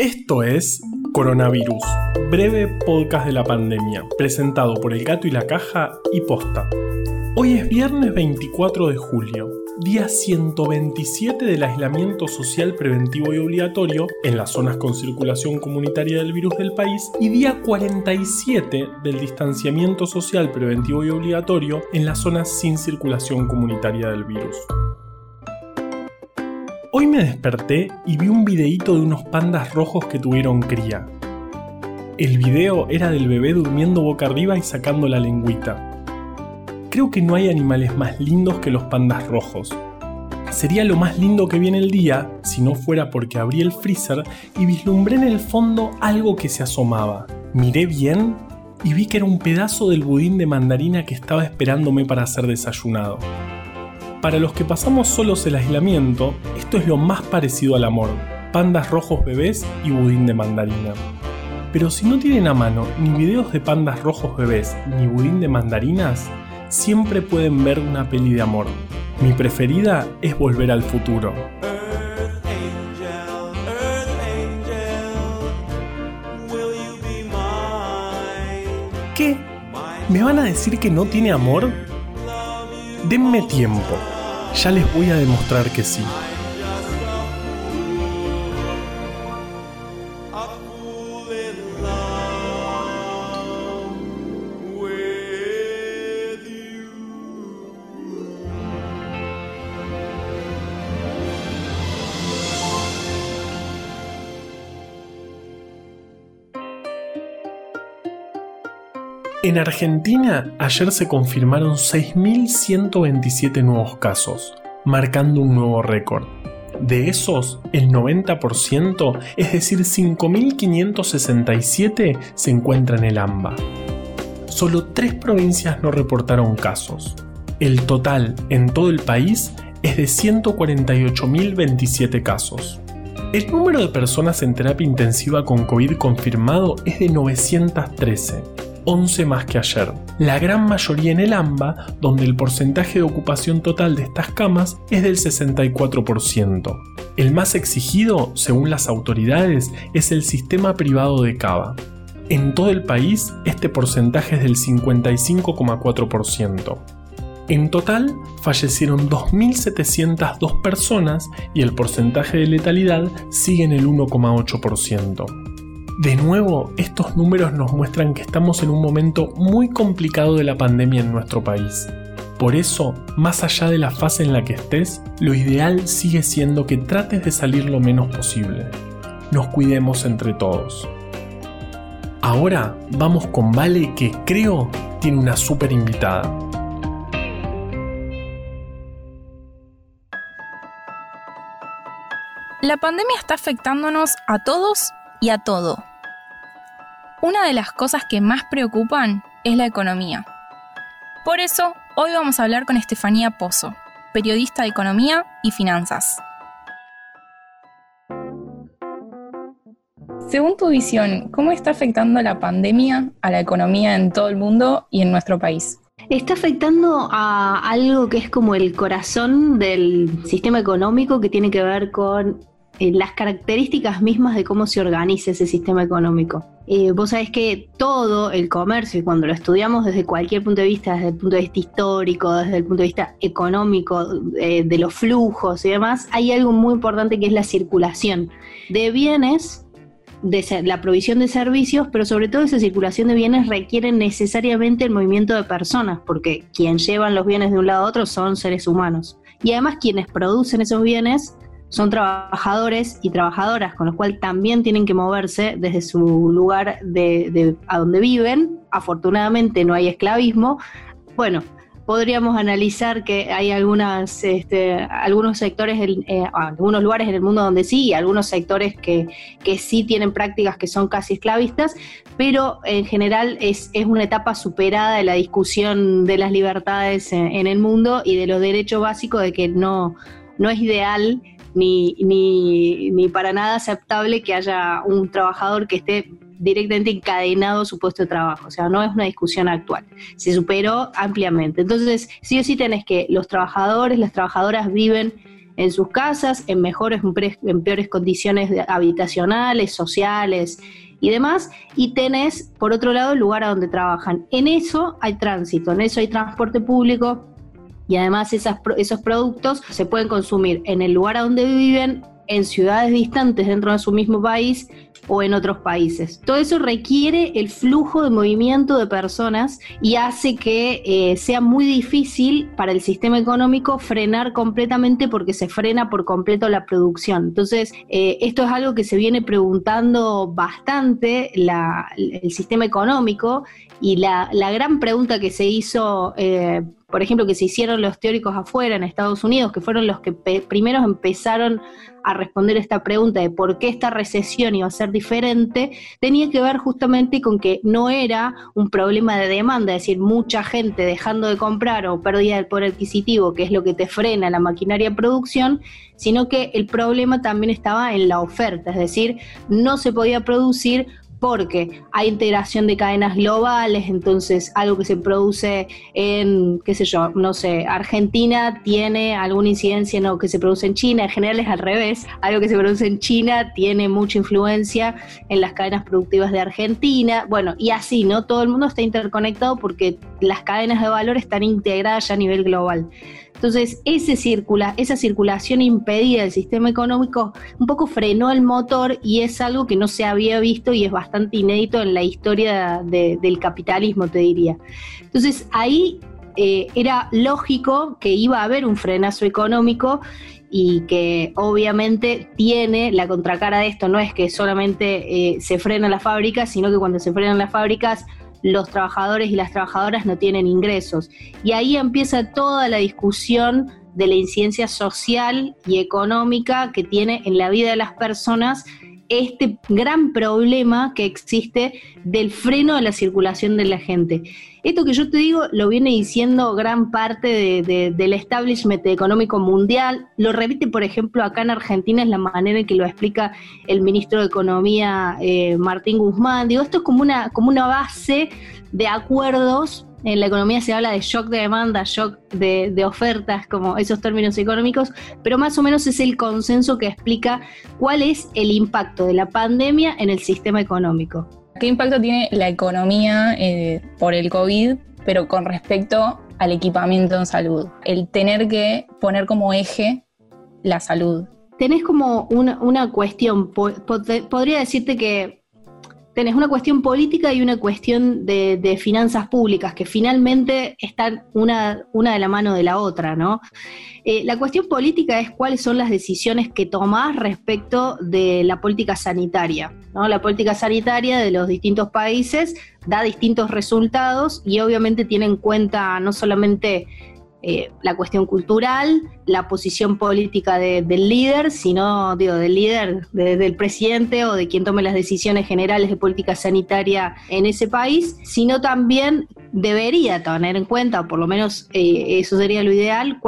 Esto es Coronavirus, breve podcast de la pandemia, presentado por El Gato y la Caja y Posta. Hoy es viernes 24 de julio, día 127 del aislamiento social preventivo y obligatorio en las zonas con circulación comunitaria del virus del país y día 47 del distanciamiento social preventivo y obligatorio en las zonas sin circulación comunitaria del virus. Hoy me desperté y vi un videíto de unos pandas rojos que tuvieron cría. El video era del bebé durmiendo boca arriba y sacando la lengüita. Creo que no hay animales más lindos que los pandas rojos. Sería lo más lindo que vi en el día si no fuera porque abrí el freezer y vislumbré en el fondo algo que se asomaba. Miré bien y vi que era un pedazo del budín de mandarina que estaba esperándome para ser desayunado. Para los que pasamos solos el aislamiento, esto es lo más parecido al amor, pandas rojos bebés y budín de mandarina. Pero si no tienen a mano ni videos de pandas rojos bebés ni budín de mandarinas, siempre pueden ver una peli de amor. Mi preferida es Volver al Futuro. ¿Qué? ¿Me van a decir que no tiene amor? Denme tiempo. Ya les voy a demostrar que sí. En Argentina, ayer se confirmaron 6.127 nuevos casos, marcando un nuevo récord. De esos, el 90%, es decir, 5.567, se encuentra en el AMBA. Solo tres provincias no reportaron casos. El total en todo el país es de 148.027 casos. El número de personas en terapia intensiva con COVID confirmado es de 913 11 más que ayer. La gran mayoría en el AMBA, donde el porcentaje de ocupación total de estas camas es del 64%. El más exigido, según las autoridades, es el sistema privado de Cava. En todo el país, este porcentaje es del 55,4%. En total, fallecieron 2.702 personas y el porcentaje de letalidad sigue en el 1,8%. De nuevo, estos números nos muestran que estamos en un momento muy complicado de la pandemia en nuestro país. Por eso, más allá de la fase en la que estés, lo ideal sigue siendo que trates de salir lo menos posible. Nos cuidemos entre todos. Ahora vamos con Vale que creo tiene una súper invitada. La pandemia está afectándonos a todos y a todo. Una de las cosas que más preocupan es la economía. Por eso, hoy vamos a hablar con Estefanía Pozo, periodista de economía y finanzas. Según tu visión, ¿cómo está afectando la pandemia a la economía en todo el mundo y en nuestro país? Está afectando a algo que es como el corazón del sistema económico que tiene que ver con eh, las características mismas de cómo se organiza ese sistema económico. Eh, vos sabés que todo el comercio, cuando lo estudiamos desde cualquier punto de vista, desde el punto de vista histórico, desde el punto de vista económico, eh, de los flujos y demás, hay algo muy importante que es la circulación de bienes de la provisión de servicios, pero sobre todo esa circulación de bienes requiere necesariamente el movimiento de personas, porque quien llevan los bienes de un lado a otro son seres humanos. Y además quienes producen esos bienes son trabajadores y trabajadoras, con lo cual también tienen que moverse desde su lugar de, a donde viven. Afortunadamente no hay esclavismo. Bueno, podríamos analizar que hay algunas, este, algunos sectores, eh, algunos lugares en el mundo donde sí, y algunos sectores que, que, sí tienen prácticas que son casi esclavistas, pero en general es, es una etapa superada de la discusión de las libertades en, en el mundo y de los derechos básicos de que no, no es ideal ni, ni, ni para nada aceptable que haya un trabajador que esté directamente encadenado a su puesto de trabajo. O sea, no es una discusión actual. Se superó ampliamente. Entonces, sí o sí tenés que los trabajadores, las trabajadoras viven en sus casas, en mejores, en peores condiciones habitacionales, sociales y demás, y tenés, por otro lado, el lugar a donde trabajan. En eso hay tránsito, en eso hay transporte público, y además esos productos se pueden consumir en el lugar a donde viven, en ciudades distantes dentro de su mismo país o en otros países. Todo eso requiere el flujo de movimiento de personas y hace que eh, sea muy difícil para el sistema económico frenar completamente porque se frena por completo la producción. Entonces, eh, esto es algo que se viene preguntando bastante el sistema económico y la, gran pregunta que se hizo eh, por ejemplo, que se hicieron los teóricos afuera en Estados Unidos, que fueron los que primeros empezaron a responder esta pregunta de por qué esta recesión iba a ser diferente, tenía que ver justamente con que no era un problema de demanda, es decir, mucha gente dejando de comprar o pérdida del poder adquisitivo, que es lo que te frena la maquinaria de producción, sino que el problema también estaba en la oferta, es decir, no se podía producir porque hay integración de cadenas globales, entonces algo que se produce en, qué sé yo, no sé, Argentina tiene alguna incidencia en lo que se produce en China, en general es al revés, algo que se produce en China tiene mucha influencia en las cadenas productivas de Argentina, bueno, y así, ¿no? Todo el mundo está interconectado porque las cadenas de valor están integradas ya a nivel global. Entonces, ese circula, esa circulación impedida del sistema económico un poco frenó el motor y es algo que no se había visto y es bastante inédito en la historia del capitalismo, te diría. Entonces, ahí eh, era lógico que iba a haber un frenazo económico y que obviamente tiene la contracara de esto, no es que solamente eh, se frenan las fábricas, sino que cuando se frenan las fábricas los trabajadores y las trabajadoras no tienen ingresos. Y ahí empieza toda la discusión de la incidencia social y económica que tiene en la vida de las personas este gran problema que existe del freno de la circulación de la gente. Esto que yo te digo lo viene diciendo gran parte del establishment económico mundial, lo repite por ejemplo acá en Argentina, es la manera en que lo explica el ministro de Economía eh, Martín Guzmán. Digo, esto es como una, como una base de acuerdos en la economía se habla de shock de demanda, shock de, ofertas, como esos términos económicos, pero más o menos es el consenso que explica cuál es el impacto de la pandemia en el sistema económico. ¿Qué impacto tiene la economía eh, por el COVID, pero con respecto al equipamiento en salud? El tener que poner como eje la salud. Tenés como una, una cuestión, podría decirte que tenés una cuestión política y una cuestión de, finanzas públicas, que finalmente están una, de la mano de la otra, ¿no? Eh, la cuestión política es cuáles son las decisiones que tomás respecto de la política sanitaria, ¿no? La política sanitaria de los distintos países da distintos resultados y obviamente tiene en cuenta no solamente eh, la cuestión cultural, la posición política del líder, sino digo, del líder, del presidente o de quien tome las decisiones generales de política sanitaria en ese país, sino también debería tener en cuenta, o por lo menos eh, eso sería lo ideal,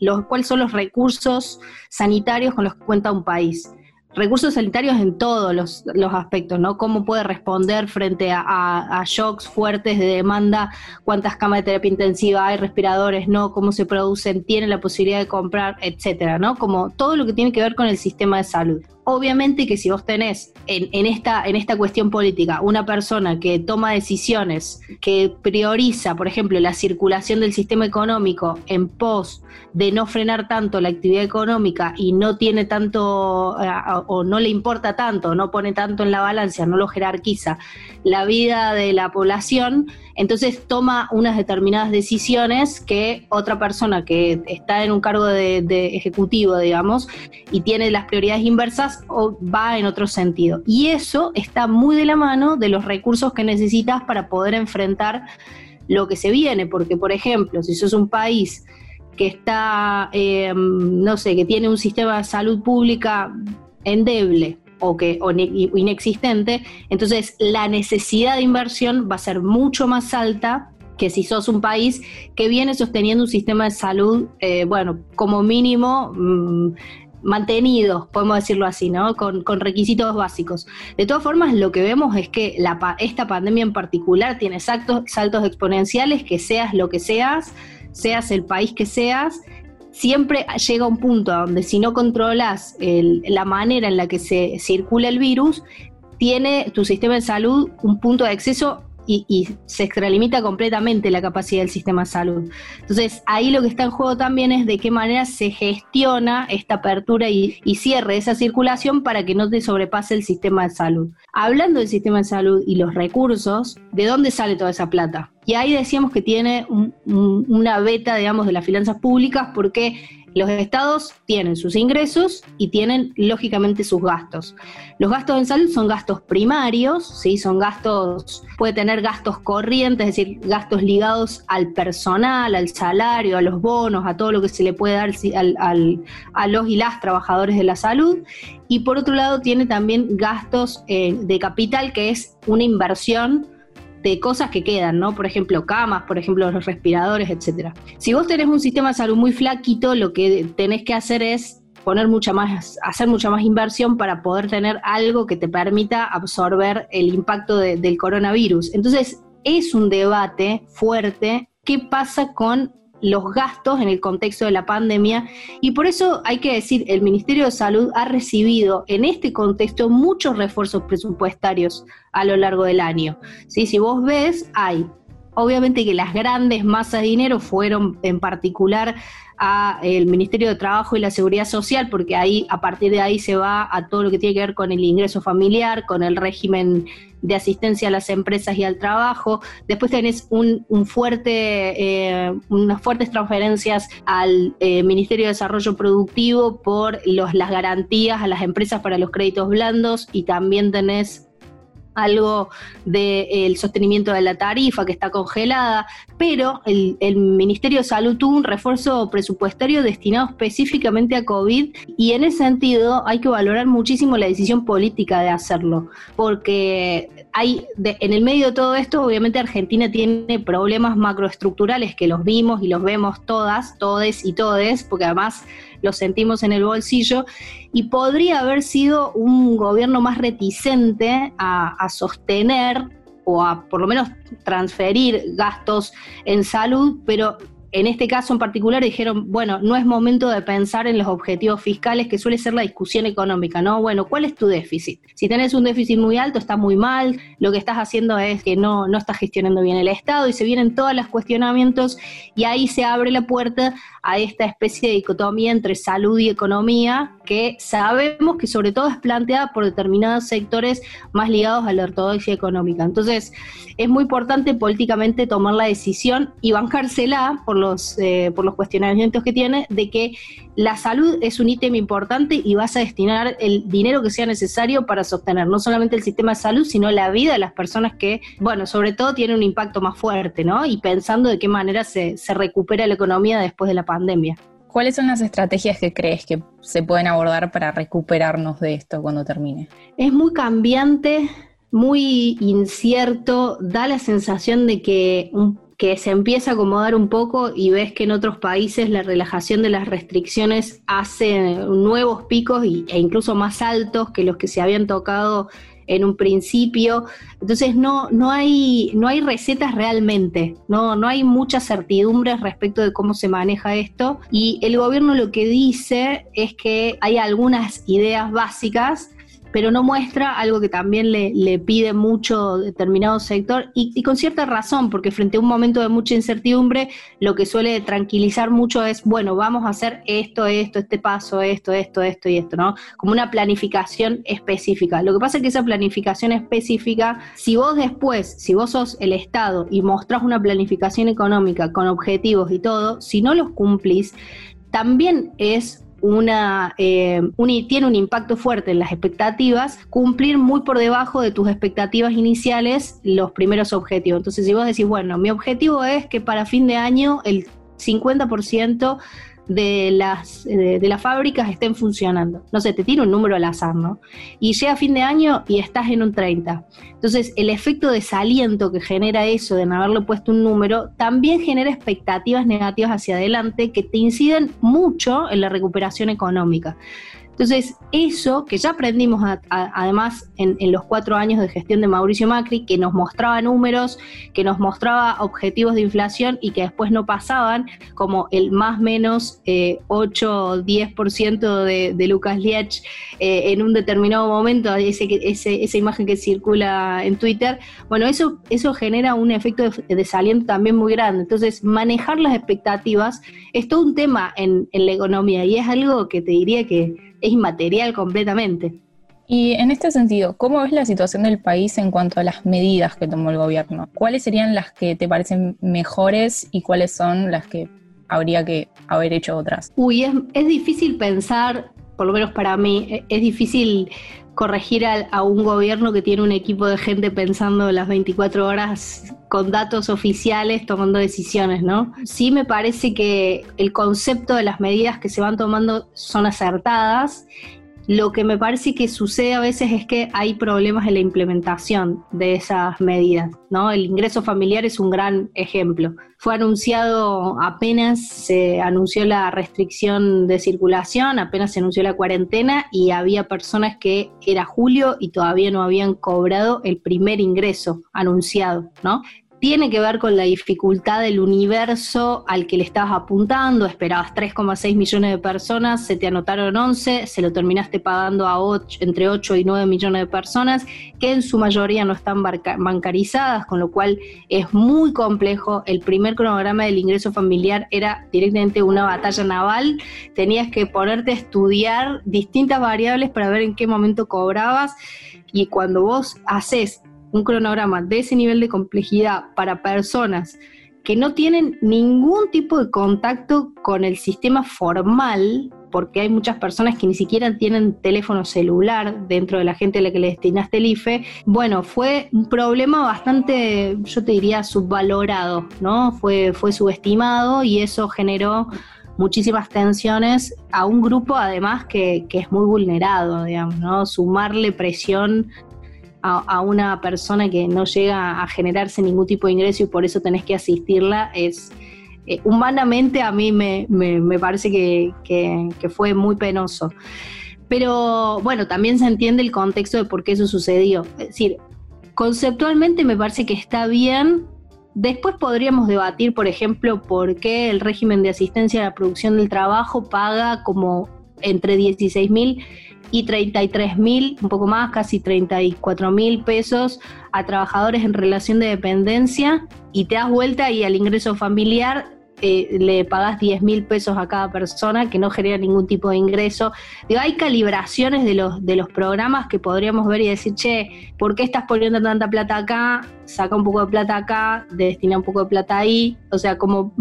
los, cuáles son los recursos sanitarios con los que cuenta un país recursos sanitarios en todos los, aspectos, ¿no? Cómo puede responder frente a, shocks fuertes de demanda, cuántas camas de terapia intensiva hay, respiradores, ¿no? Cómo se producen, tiene la posibilidad de comprar, etcétera, ¿no? Como todo lo que tiene que ver con el sistema de salud. Obviamente que si vos tenés en, esta, en esta cuestión política una persona que toma decisiones, que prioriza, por ejemplo, la circulación del sistema económico en pos de no frenar tanto la actividad económica y no tiene tanto eh, o no le importa tanto, no pone tanto en la balanza, no lo jerarquiza la vida de la población, entonces toma unas determinadas decisiones que otra persona que está en un cargo de, ejecutivo, digamos, y tiene las prioridades inversas, va en otro sentido. Y eso está muy de la mano de los recursos que necesitas para poder enfrentar lo que se viene, porque por ejemplo, si sos un país que está, em, no sé, que tiene un sistema de salud pública endeble, o, que, inexistente, entonces la necesidad de inversión va a ser mucho más alta que si sos un país que viene sosteniendo un sistema de salud, eh, bueno, como mínimo mm, mantenido, podemos decirlo así, ¿no? Con, requisitos básicos. De todas formas, lo que vemos es que esta pandemia en particular tiene saltos, exponenciales, que seas lo que seas, seas el país que seas, siempre llega un punto donde si no controlas la manera en la que se circula el virus, tiene tu sistema de salud un punto de exceso y, se extralimita completamente la capacidad del sistema de salud. Entonces, ahí lo que está en juego también es de qué manera se gestiona esta apertura y, cierre de esa circulación para que no te sobrepase el sistema de salud. Hablando del sistema de salud y los recursos, ¿de dónde sale toda esa plata? Y ahí decíamos que tiene una beta, digamos, de las finanzas públicas porque los estados tienen sus ingresos y tienen lógicamente sus gastos. Los gastos en salud son gastos primarios, ¿sí? son gastos, puede tener gastos corrientes, es decir, gastos ligados al personal, al salario, a los bonos, a todo lo que se le puede dar a los y las trabajadores de la salud. Y por otro lado tiene también gastos eh, de capital, que es una inversión de cosas que quedan, ¿no? Por ejemplo, camas, por ejemplo, los respiradores, etcétera. Si vos tenés un sistema de salud muy flaquito, lo que tenés que hacer es poner mucha más, hacer mucha más inversión para poder tener algo que te permita absorber el impacto del coronavirus. Entonces, es un debate fuerte. ¿Qué pasa con los gastos en el contexto de la pandemia y por eso hay que decir, el Ministerio de Salud ha recibido en este contexto muchos refuerzos presupuestarios a lo largo del año. ¿Sí? Si vos ves, hay obviamente que las grandes masas de dinero fueron en particular a el Ministerio de Trabajo y la Seguridad Social, porque ahí a partir de ahí se va a todo lo que tiene que ver con el ingreso familiar, con el régimen de asistencia a las empresas y al trabajo. Después tenés un, fuerte, eh, unas fuertes transferencias al eh, Ministerio de Desarrollo Productivo por los, las garantías a las empresas para los créditos blandos y también tenés algo del sostenimiento de la tarifa que está congelada, pero el, Ministerio de Salud tuvo un refuerzo presupuestario destinado específicamente a COVID y en ese sentido hay que valorar muchísimo la decisión política de hacerlo, porque hay en el medio de todo esto, obviamente Argentina tiene problemas macroestructurales que los vimos y los vemos todas, todes y todes, porque además lo sentimos en el bolsillo, y podría haber sido un gobierno más reticente a, sostener o a por lo menos transferir gastos en salud, pero en este caso en particular dijeron, bueno, no es momento de pensar en los objetivos fiscales, que suele ser la discusión económica, ¿no? Bueno, ¿cuál es tu déficit? Si tenés un déficit muy alto, está muy mal, lo que estás haciendo es que no, no estás gestionando bien el Estado y se vienen todos los cuestionamientos y ahí se abre la puerta a esta especie de dicotomía entre salud y economía que sabemos que sobre todo es planteada por determinados sectores más ligados a la ortodoxia económica. Entonces, es muy importante políticamente tomar la decisión y bancársela por los, eh, por los cuestionamientos que tiene de que la salud es un ítem importante y vas a destinar el dinero que sea necesario para sostener no solamente el sistema de salud, sino la vida de las personas que, bueno, sobre todo tiene un impacto más fuerte, ¿no? Y pensando de qué manera se, se recupera la economía después de la pandemia. ¿Cuáles son las estrategias que crees que se pueden abordar para recuperarnos de esto cuando termine? Es muy cambiante, muy incierto, da la sensación de que, que se empieza a acomodar un poco y ves que en otros países la relajación de las restricciones hace nuevos picos e incluso más altos que los que se habían tocado en un principio. Entonces no, no, hay, no hay recetas realmente, no, no hay muchas certidumbres respecto de cómo se maneja esto. Y el gobierno lo que dice es que hay algunas ideas básicas pero no muestra algo que también le, pide mucho determinado sector y, con cierta razón, porque frente a un momento de mucha incertidumbre, lo que suele tranquilizar mucho es, bueno, vamos a hacer esto, esto, este paso, esto, esto, esto y esto, ¿no? Como una planificación específica. Lo que pasa es que esa planificación específica, si vos después, si vos sos el Estado y mostrás una planificación económica con objetivos y todo, si no los cumplís, también es una, eh, tiene un impacto fuerte en las expectativas, cumplir muy por debajo de tus expectativas iniciales los primeros objetivos. Entonces, si vos decís, bueno, mi objetivo es que para fin de año el 50% de las, de, las fábricas estén funcionando. No sé, te tiro un número al azar, ¿no? Y llega fin de año y estás en un 30. Entonces, el efecto de desaliento que genera eso de no haberle puesto un número, también genera expectativas negativas hacia adelante que te inciden mucho en la recuperación económica. Entonces, eso que ya aprendimos además en, los cuatro años de gestión de Mauricio Macri, que nos mostraba números, que nos mostraba objetivos de inflación y que después no pasaban, como el más menos 8 o 10% de, de Lucas Liech eh, en un determinado momento, ese, esa imagen que circula en Twitter, bueno, eso, eso genera un efecto de desaliento también muy grande. Entonces, manejar las expectativas es todo un tema en, en la economía y es algo que te diría que es inmaterial completamente. Y en este sentido, ¿cómo ves la situación del país en cuanto a las medidas que tomó el gobierno? ¿Cuáles serían las que te parecen mejores y cuáles son las que habría que haber hecho otras? Uy, es, es difícil pensar, por lo menos para mí, e, es difícil corregir a, un gobierno que tiene un equipo de gente pensando las 24 horas con datos oficiales, tomando decisiones, ¿no? Sí me parece que el concepto de las medidas que se van tomando son acertadas lo que me parece que sucede a veces es que hay problemas en la implementación de esas medidas, ¿no? El ingreso familiar es un gran ejemplo. Fue anunciado apenas se anunció la restricción de circulación, apenas se anunció la cuarentena y había personas que era julio y todavía no habían cobrado el primer ingreso anunciado, ¿no? Tiene que ver con la dificultad del universo al que le estabas apuntando, esperabas 3,6 millones de personas, se te anotaron 11, se lo terminaste pagando a entre 8 y 9 millones de personas, que en su mayoría no están bancarizadas, con lo cual es muy complejo. El primer cronograma del ingreso familiar era directamente una batalla naval, tenías que ponerte a estudiar distintas variables para ver en qué momento cobrabas. Y cuando vos haces un cronograma de ese nivel de complejidad para personas que no tienen ningún tipo de contacto con el sistema formal, porque hay muchas personas que ni siquiera tienen teléfono celular dentro de la gente a la que le destinaste el IFE, bueno, fue un problema bastante, yo te diría, subvalorado, ¿no? Fue, fue subestimado y eso generó muchísimas tensiones a un grupo además que, que, es muy vulnerado, digamos, ¿no? Sumarle presión a, una persona que no llega a generarse ningún tipo de ingreso y por eso tenés que asistirla, es eh, humanamente a mí me, parece que, fue muy penoso. Pero bueno, también se entiende el contexto de por qué eso sucedió. Es decir, conceptualmente me parece que está bien. Después podríamos debatir, por ejemplo, por qué el régimen de asistencia a la producción del trabajo paga como entre 16 mil y 33 mil, un poco más, casi 34 mil pesos a trabajadores en relación de dependencia y te das vuelta y al ingreso familiar eh, le pagas 10 mil pesos a cada persona que no genera ningún tipo de ingreso. Digo, hay calibraciones de los, de los programas que podríamos ver y decir, che, ¿por qué estás poniendo tanta plata acá? Saca un poco de plata acá, destina un poco de plata ahí. O sea, como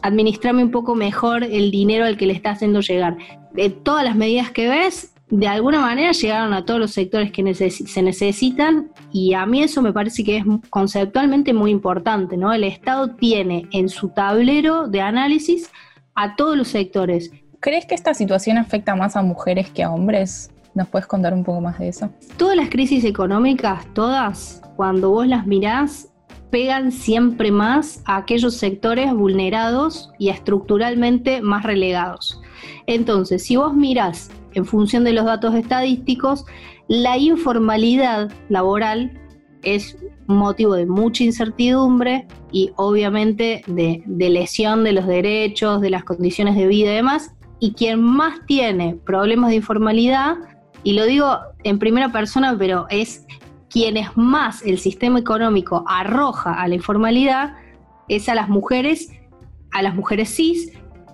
administrame un poco mejor el dinero al que le está haciendo llegar. De todas las medidas que ves, de alguna manera llegaron a todos los sectores que se necesitan y a mí eso me parece que es conceptualmente muy importante, ¿no? El Estado tiene en su tablero de análisis a todos los sectores. ¿Crees que esta situación afecta más a mujeres que a hombres? ¿Nos puedes contar un poco más de eso? Todas las crisis económicas, todas, cuando vos las mirás, pegan siempre más a aquellos sectores vulnerados y estructuralmente más relegados. Entonces, si vos mirás en función de los datos estadísticos, la informalidad laboral es motivo de mucha incertidumbre y obviamente de, lesión de los derechos, de las condiciones de vida y demás. Y quien más tiene problemas de informalidad, y lo digo en primera persona, pero es quienes más el sistema económico arroja a la informalidad, es a las mujeres, a las mujeres cis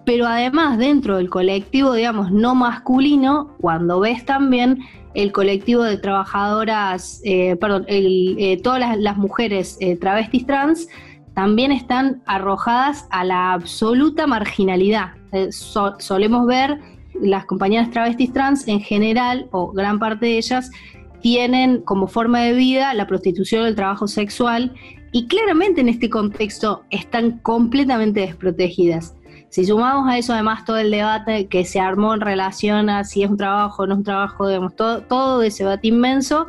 pero además dentro del colectivo, digamos, no masculino, cuando ves también el colectivo de trabajadoras, eh, perdón, eh, todas las, mujeres eh, travestis trans, también están arrojadas a la absoluta marginalidad. solemos ver las compañeras travestis trans en general, o gran parte de ellas, tienen como forma de vida la prostitución o el trabajo sexual y claramente en este contexto están completamente desprotegidas. Si sumamos a eso además todo el debate que se armó en relación a si es un trabajo o no es un trabajo, digamos, todo, todo ese debate inmenso,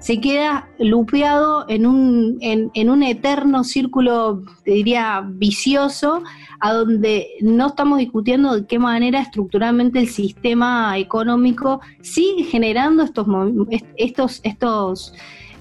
se queda lupeado en un, en, un eterno círculo, te diría, vicioso, a donde no estamos discutiendo de qué manera estructuralmente el sistema económico sigue generando estos, estos, estos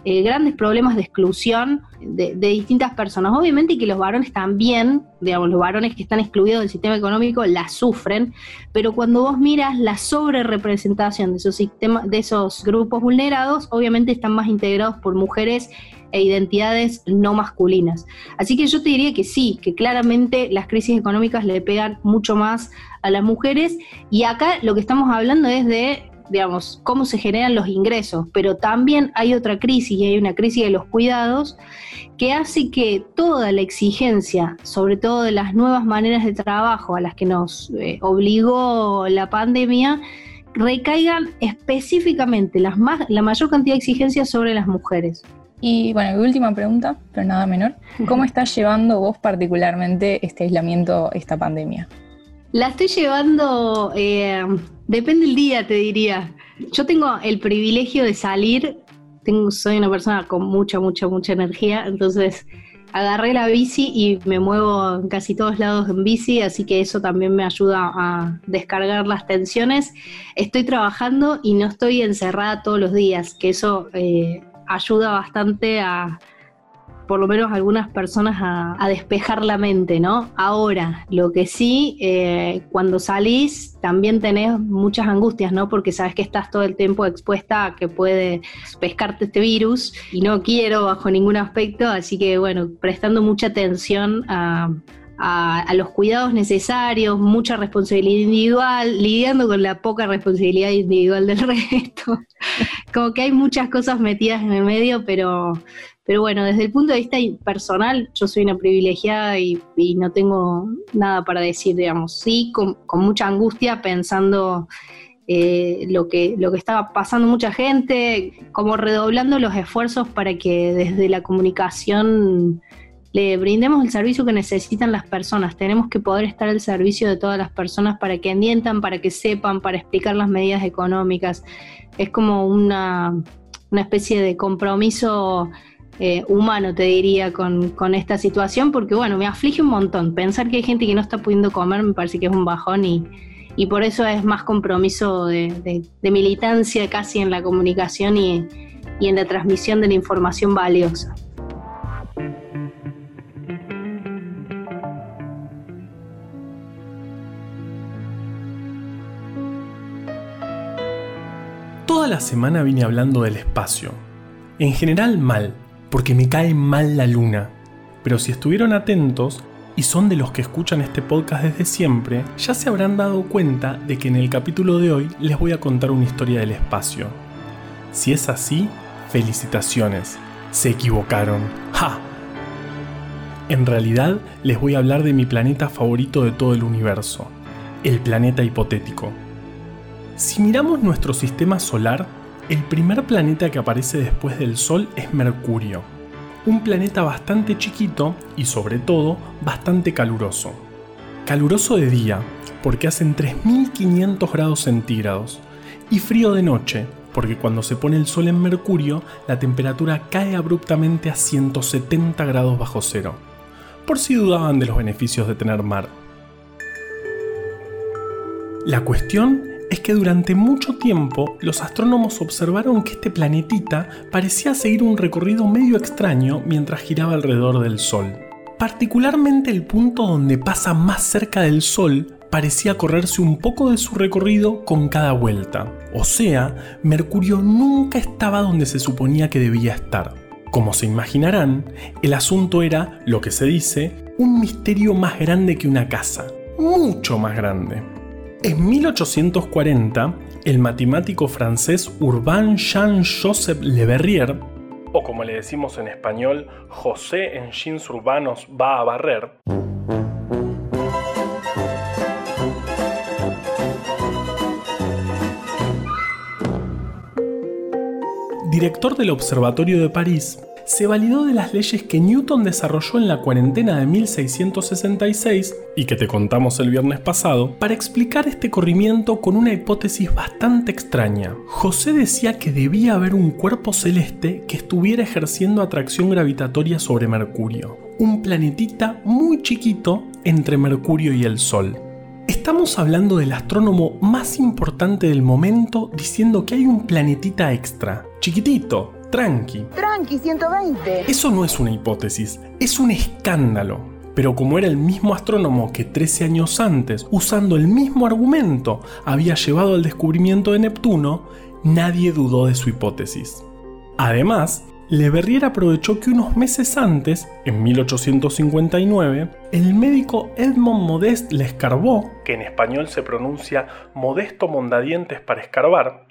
eh, grandes problemas de exclusión de, distintas personas. Obviamente que los varones también, digamos, los varones que están excluidos del sistema económico la sufren, pero cuando vos miras la sobre representación de esos, sistemas, de esos grupos vulnerados, obviamente están más integrados por mujeres e identidades no masculinas. Así que yo te diría que sí, que claramente las crisis económicas le pegan mucho más a las mujeres y acá lo que estamos hablando es de digamos, cómo se generan los ingresos, pero también hay otra crisis y hay una crisis de los cuidados que hace que toda la exigencia, sobre todo de las nuevas maneras de trabajo a las que nos eh, obligó la pandemia, recaigan específicamente las más, la mayor cantidad de exigencias sobre las mujeres. Y bueno, mi última pregunta, pero nada menor, ¿cómo estás llevando vos particularmente este aislamiento, esta pandemia? La estoy llevando, eh, depende del día, te diría. Yo tengo el privilegio de salir, tengo, soy una persona con mucha, mucha, mucha energía, entonces agarré la bici y me muevo en casi todos lados en bici, así que eso también me ayuda a descargar las tensiones. Estoy trabajando y no estoy encerrada todos los días, que eso eh, ayuda bastante a, por lo menos algunas personas a, despejar la mente, ¿no? Ahora, lo que sí, eh, cuando salís también tenés muchas angustias, ¿no? Porque sabes que estás todo el tiempo expuesta a que puede pescarte este virus y no quiero bajo ningún aspecto, así que bueno, prestando mucha atención a, a, los cuidados necesarios, mucha responsabilidad individual, lidiando con la poca responsabilidad individual del resto. Como que hay muchas cosas metidas en el medio, pero, pero bueno, desde el punto de vista personal, yo soy una privilegiada y, no tengo nada para decir, digamos. Sí, con, mucha angustia pensando eh, lo, que, lo que estaba pasando mucha gente, como redoblando los esfuerzos para que desde la comunicación le brindemos el servicio que necesitan las personas. Tenemos que poder estar al servicio de todas las personas para que entiendan, para que sepan, para explicar las medidas económicas. Es como una, una especie de compromiso eh, humano, te diría, con, esta situación, porque bueno, me aflige un montón. Pensar que hay gente que no está pudiendo comer me parece que es un bajón y, y por eso es más compromiso de, militancia casi en la comunicación y, y en la transmisión de la información valiosa. Toda la semana vine hablando del espacio. En general mal, porque me cae mal la luna. Pero si estuvieron atentos y son de los que escuchan este podcast desde siempre, ya se habrán dado cuenta de que en el capítulo de hoy les voy a contar una historia del espacio. Si es así, felicitaciones. Se equivocaron. ¡Ja! En realidad les voy a hablar de mi planeta favorito de todo el universo, el planeta hipotético. Si miramos nuestro sistema solar, el primer planeta que aparece después del Sol es Mercurio, un planeta bastante chiquito y sobre todo bastante caluroso. Caluroso de día, porque hacen 3500 grados centígrados, y frío de noche, porque cuando se pone el Sol en Mercurio, la temperatura cae abruptamente a 170 grados bajo cero, por si dudaban de los beneficios de tener mar. La cuestión es que durante mucho tiempo los astrónomos observaron que este planetita parecía seguir un recorrido medio extraño mientras giraba alrededor del Sol. Particularmente el punto donde pasa más cerca del Sol parecía correrse un poco de su recorrido con cada vuelta. O sea, Mercurio nunca estaba donde se suponía que debía estar. Como se imaginarán, el asunto era, lo que se dice, un misterio más grande que una casa. Mucho más grande. En 1840, el matemático francés Urbain Jean-Joseph Le Verrier, o como le decimos en español, José Engins Urbanos va a barrer, director del Observatorio de París, se validó de las leyes que Newton desarrolló en la cuarentena de 1666 y que te contamos el viernes pasado para explicar este corrimiento con una hipótesis bastante extraña. José decía que debía haber un cuerpo celeste que estuviera ejerciendo atracción gravitatoria sobre Mercurio, un planetita muy chiquito entre Mercurio y el Sol. Estamos hablando del astrónomo más importante del momento diciendo que hay un planetita extra, chiquitito, tranqui. Tranqui, 120. Eso no es una hipótesis, es un escándalo. Pero como era el mismo astrónomo que 13 años antes, usando el mismo argumento, había llevado al descubrimiento de Neptuno, nadie dudó de su hipótesis. Además, Le Verrier aprovechó que unos meses antes, en 1859, el médico Edmond Modeste Lescarbot, que en español se pronuncia Modesto Mondadientes para escarbar,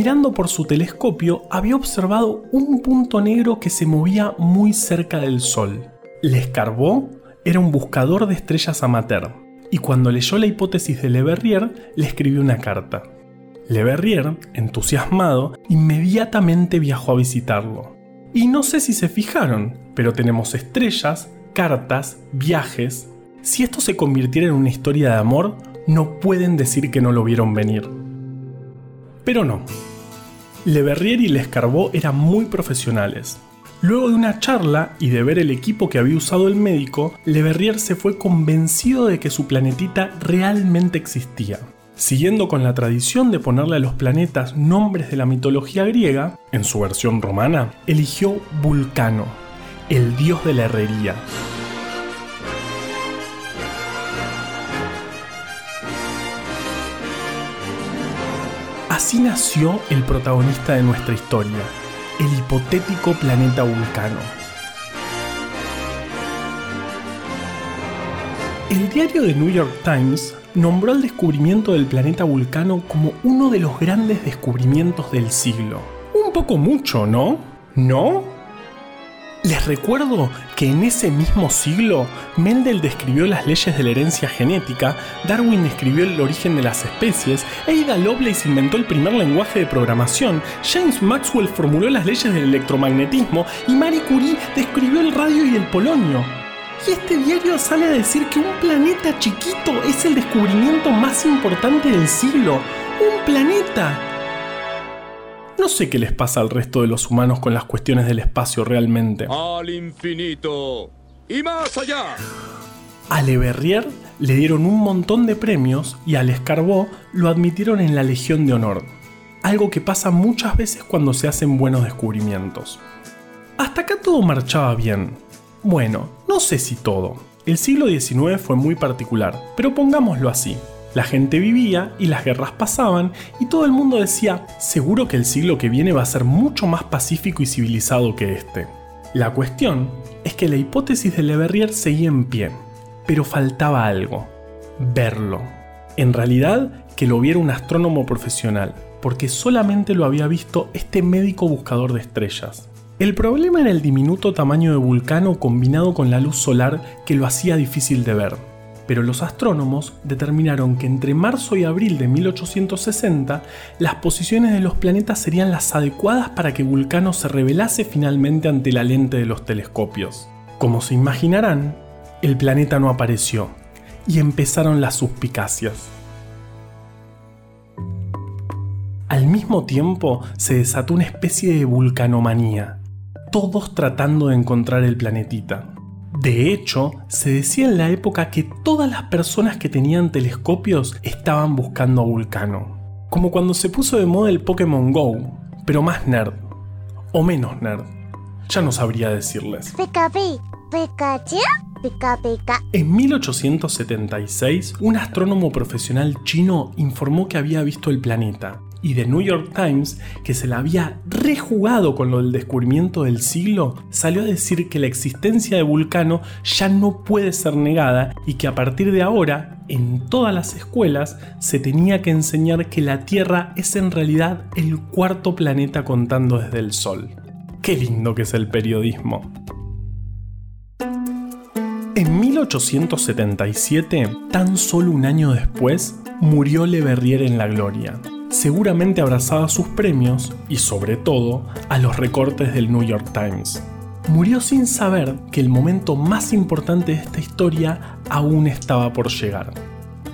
mirando por su telescopio había observado un punto negro que se movía muy cerca del Sol. Lescarbot era un buscador de estrellas amateur, y cuando leyó la hipótesis de Le Verrier, le escribió una carta. Le Verrier, entusiasmado, inmediatamente viajó a visitarlo. Y no sé si se fijaron, pero tenemos estrellas, cartas, viajes. Si esto se convirtiera en una historia de amor, no pueden decir que no lo vieron venir. Pero no. Le Verrier y Lescarbot eran muy profesionales. Luego de una charla y de ver el equipo que había usado el médico, Le Verrier se fue convencido de que su planetita realmente existía. Siguiendo con la tradición de ponerle a los planetas nombres de la mitología griega, en su versión romana, eligió Vulcano, el dios de la herrería. Así nació el protagonista de nuestra historia, el hipotético planeta Vulcano. El diario The New York Times nombró el descubrimiento del planeta Vulcano como uno de los grandes descubrimientos del siglo. Un poco mucho, ¿no? ¿No? Les recuerdo que en ese mismo siglo Mendel describió las leyes de la herencia genética, Darwin escribió el origen de las especies, Ada Lovelace inventó el primer lenguaje de programación, James Maxwell formuló las leyes del electromagnetismo y Marie Curie describió el radio y el polonio. Y este diario sale a decir que un planeta chiquito es el descubrimiento más importante del siglo. ¡Un planeta! No sé qué les pasa al resto de los humanos con las cuestiones del espacio realmente. Al infinito y más allá. A Le Verrier le dieron un montón de premios y al Escarbot lo admitieron en la Legión de Honor. Algo que pasa muchas veces cuando se hacen buenos descubrimientos. Hasta acá todo marchaba bien. Bueno, no sé si todo. El siglo XIX fue muy particular, pero pongámoslo así. La gente vivía y las guerras pasaban y todo el mundo decía, seguro que el siglo que viene va a ser mucho más pacífico y civilizado que este. La cuestión es que la hipótesis de Le Verrier seguía en pie, pero faltaba algo, verlo. En realidad, que lo viera un astrónomo profesional, porque solamente lo había visto este médico buscador de estrellas. El problema era el diminuto tamaño de Vulcano combinado con la luz solar que lo hacía difícil de ver pero los astrónomos determinaron que entre marzo y abril de 1860 las posiciones de los planetas serían las adecuadas para que Vulcano se revelase finalmente ante la lente de los telescopios. Como se imaginarán, el planeta no apareció y empezaron las suspicacias. Al mismo tiempo se desató una especie de vulcanomanía, todos tratando de encontrar el planetita. De hecho, se decía en la época que todas las personas que tenían telescopios estaban buscando a Vulcano. Como cuando se puso de moda el Pokémon Go, pero más nerd. O menos nerd. Ya no sabría decirles. En 1876, un astrónomo profesional chino informó que había visto el planeta y The New York Times, que se la había rejugado con lo del descubrimiento del siglo, salió a decir que la existencia de Vulcano ya no puede ser negada y que a partir de ahora, en todas las escuelas, se tenía que enseñar que la Tierra es en realidad el cuarto planeta contando desde el Sol. Qué lindo que es el periodismo. En 1877, tan solo un año después, murió Le Verrier en la gloria, seguramente abrazado a sus premios y sobre todo a los recortes del New York Times. Murió sin saber que el momento más importante de esta historia aún estaba por llegar.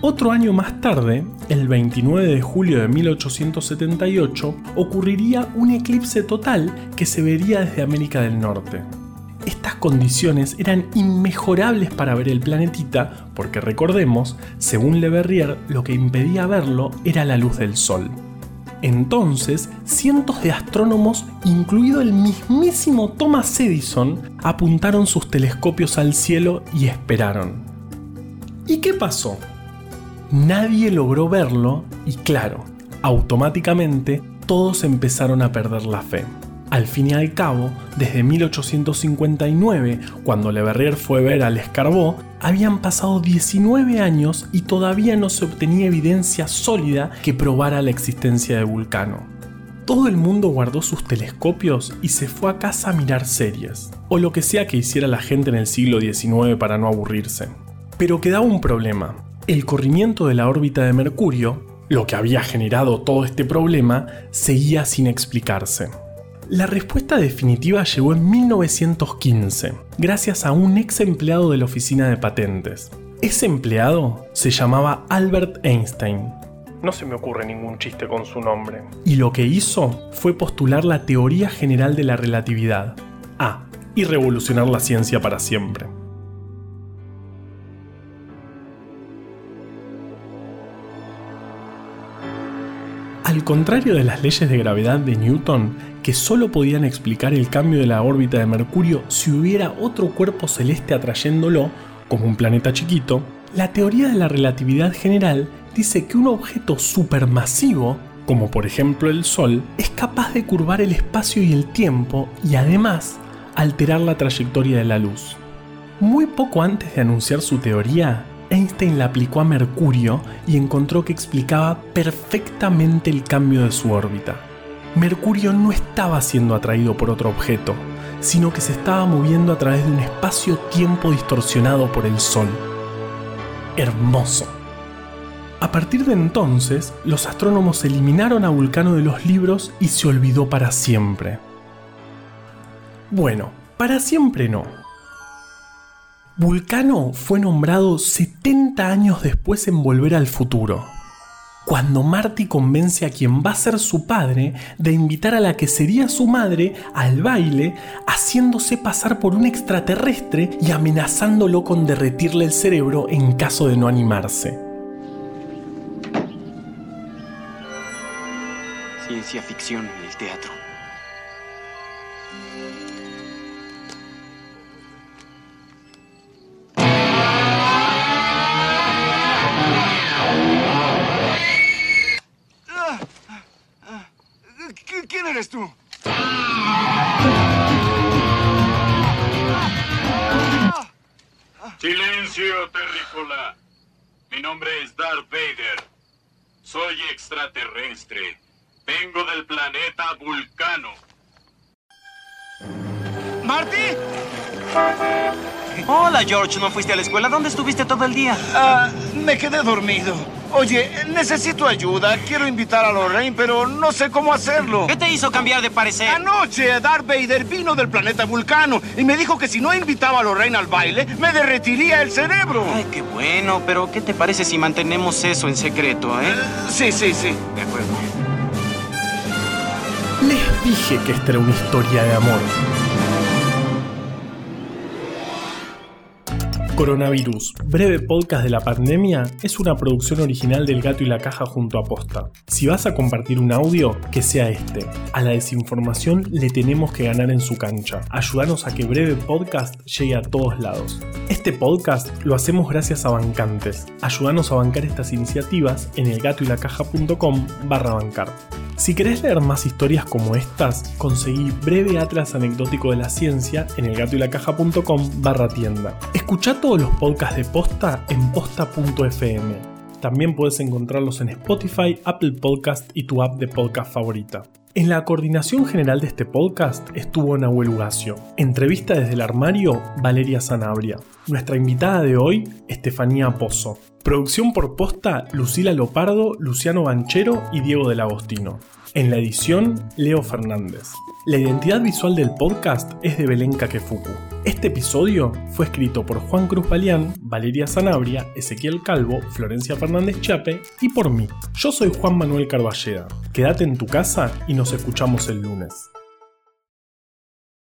Otro año más tarde, el 29 de julio de 1878, ocurriría un eclipse total que se vería desde América del Norte. Estas condiciones eran inmejorables para ver el planetita porque recordemos, según Le Verrier, lo que impedía verlo era la luz del Sol. Entonces, cientos de astrónomos, incluido el mismísimo Thomas Edison, apuntaron sus telescopios al cielo y esperaron. ¿Y qué pasó? Nadie logró verlo y claro, automáticamente todos empezaron a perder la fe. Al fin y al cabo, desde 1859, cuando Le Verrier fue ver al Escarbó, habían pasado 19 años y todavía no se obtenía evidencia sólida que probara la existencia de Vulcano. Todo el mundo guardó sus telescopios y se fue a casa a mirar series, o lo que sea que hiciera la gente en el siglo XIX para no aburrirse. Pero quedaba un problema. El corrimiento de la órbita de Mercurio, lo que había generado todo este problema, seguía sin explicarse. La respuesta definitiva llegó en 1915, gracias a un ex empleado de la oficina de patentes. Ese empleado se llamaba Albert Einstein. No se me ocurre ningún chiste con su nombre. Y lo que hizo fue postular la teoría general de la relatividad. Ah, y revolucionar la ciencia para siempre. Al contrario de las leyes de gravedad de Newton, que solo podían explicar el cambio de la órbita de Mercurio si hubiera otro cuerpo celeste atrayéndolo, como un planeta chiquito, la teoría de la relatividad general dice que un objeto supermasivo, como por ejemplo el Sol, es capaz de curvar el espacio y el tiempo y además alterar la trayectoria de la luz. Muy poco antes de anunciar su teoría, Einstein la aplicó a Mercurio y encontró que explicaba perfectamente el cambio de su órbita. Mercurio no estaba siendo atraído por otro objeto, sino que se estaba moviendo a través de un espacio-tiempo distorsionado por el Sol. Hermoso. A partir de entonces, los astrónomos eliminaron a Vulcano de los libros y se olvidó para siempre. Bueno, para siempre no, Vulcano fue nombrado 70 años después en Volver al Futuro, cuando Marty convence a quien va a ser su padre de invitar a la que sería su madre al baile, haciéndose pasar por un extraterrestre y amenazándolo con derretirle el cerebro en caso de no animarse. Ciencia ficción en el teatro. Nombre es Darth Vader. Soy extraterrestre. Vengo del planeta Vulcano. ¿Marty? Hola, George. ¿No fuiste a la escuela? ¿Dónde estuviste todo el día? Ah, me quedé dormido. Oye, necesito ayuda. Quiero invitar a Lorraine, pero no sé cómo hacerlo. ¿Qué te hizo cambiar de parecer? Anoche, Darth Vader vino del planeta Vulcano y me dijo que si no invitaba a Lorraine al baile, me derretiría el cerebro. Ay, qué bueno. Pero, ¿qué te parece si mantenemos eso en secreto, eh? Sí, sí, sí. De acuerdo. Les dije que esta era una historia de amor. Coronavirus, breve podcast de la pandemia, es una producción original del Gato y la Caja junto a Posta. Si vas a compartir un audio, que sea este. A la desinformación le tenemos que ganar en su cancha. Ayúdanos a que breve podcast llegue a todos lados. Este podcast lo hacemos gracias a bancantes. Ayúdanos a bancar estas iniciativas en elgatoylacaja.com barra bancar. Si querés leer más historias como estas, conseguí Breve Atlas Anecdótico de la Ciencia en elgatoylacaja.com barra tienda. Escucha todos los podcasts de Posta en posta.fm. También puedes encontrarlos en Spotify, Apple Podcast y tu app de podcast favorita. En la coordinación general de este podcast estuvo Nahuel Ugacio. Entrevista desde el armario, Valeria Sanabria. Nuestra invitada de hoy, Estefanía Pozo. Producción por posta, Lucila Lopardo, Luciano Banchero y Diego del Agostino. En la edición, Leo Fernández. La identidad visual del podcast es de Belén Kakefuku. Este episodio fue escrito por Juan Cruz Balián, Valeria Sanabria, Ezequiel Calvo, Florencia Fernández Chape y por mí. Yo soy Juan Manuel Carballeda. Quédate en tu casa y nos escuchamos el lunes.